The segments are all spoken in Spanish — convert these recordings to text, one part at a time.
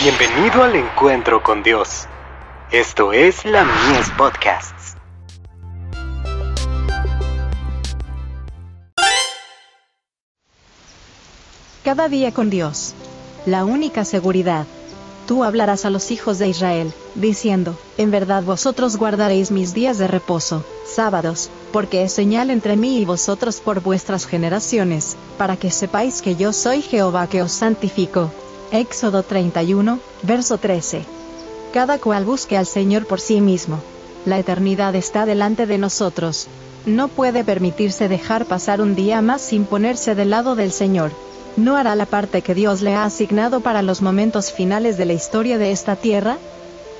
Bienvenido al encuentro con Dios. Esto es la Mies Podcasts. Cada día con Dios. La única seguridad. Tú hablarás a los hijos de Israel, diciendo, en verdad vosotros guardaréis mis días de reposo, sábados, porque es señal entre mí y vosotros por vuestras generaciones, para que sepáis que yo soy Jehová que os santifico. Éxodo 31, verso 13. Cada cual busque al Señor por sí mismo. La eternidad está delante de nosotros. No puede permitirse dejar pasar un día más sin ponerse del lado del Señor no hará la parte que Dios le ha asignado para los momentos finales de la historia de esta tierra?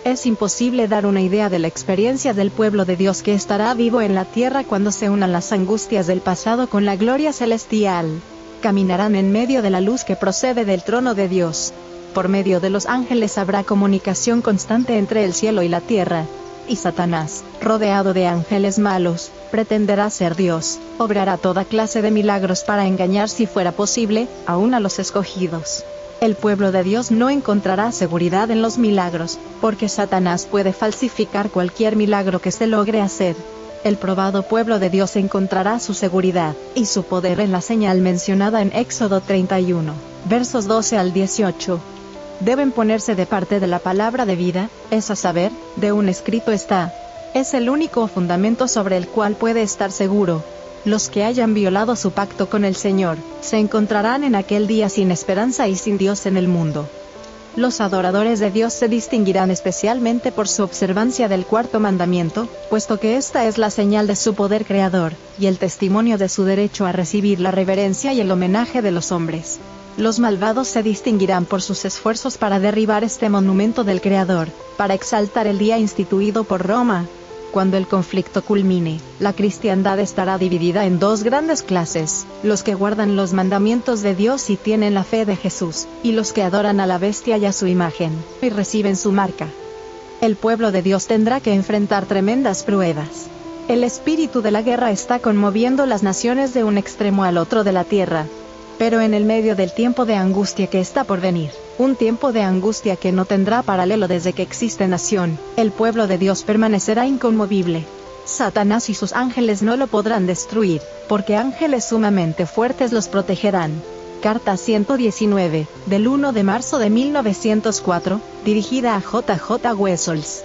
Es imposible dar una idea de la experiencia del pueblo de Dios que estará vivo en la tierra cuando se unan las angustias del pasado con la gloria celestial. Caminarán en medio de la luz que procede del trono de Dios. Por medio de los ángeles habrá comunicación constante entre el cielo y la tierra y Satanás, rodeado de ángeles malos, pretenderá ser Dios, obrará toda clase de milagros para engañar si fuera posible, aún a los escogidos. El pueblo de Dios no encontrará seguridad en los milagros, porque Satanás puede falsificar cualquier milagro que se logre hacer. El probado pueblo de Dios encontrará su seguridad, y su poder en la señal mencionada en Éxodo 31, versos 12 al 18 deben ponerse de parte de la palabra de vida, es a saber, de un escrito está. Es el único fundamento sobre el cual puede estar seguro. Los que hayan violado su pacto con el Señor, se encontrarán en aquel día sin esperanza y sin Dios en el mundo. Los adoradores de Dios se distinguirán especialmente por su observancia del cuarto mandamiento, puesto que esta es la señal de su poder creador, y el testimonio de su derecho a recibir la reverencia y el homenaje de los hombres. Los malvados se distinguirán por sus esfuerzos para derribar este monumento del Creador, para exaltar el día instituido por Roma. Cuando el conflicto culmine, la cristiandad estará dividida en dos grandes clases, los que guardan los mandamientos de Dios y tienen la fe de Jesús, y los que adoran a la bestia y a su imagen, y reciben su marca. El pueblo de Dios tendrá que enfrentar tremendas pruebas. El espíritu de la guerra está conmoviendo las naciones de un extremo al otro de la tierra, pero en el medio del tiempo de angustia que está por venir, un tiempo de angustia que no tendrá paralelo desde que existe nación, el pueblo de Dios permanecerá inconmovible. Satanás y sus ángeles no lo podrán destruir, porque ángeles sumamente fuertes los protegerán. Carta 119, del 1 de marzo de 1904, dirigida a JJ Wessels.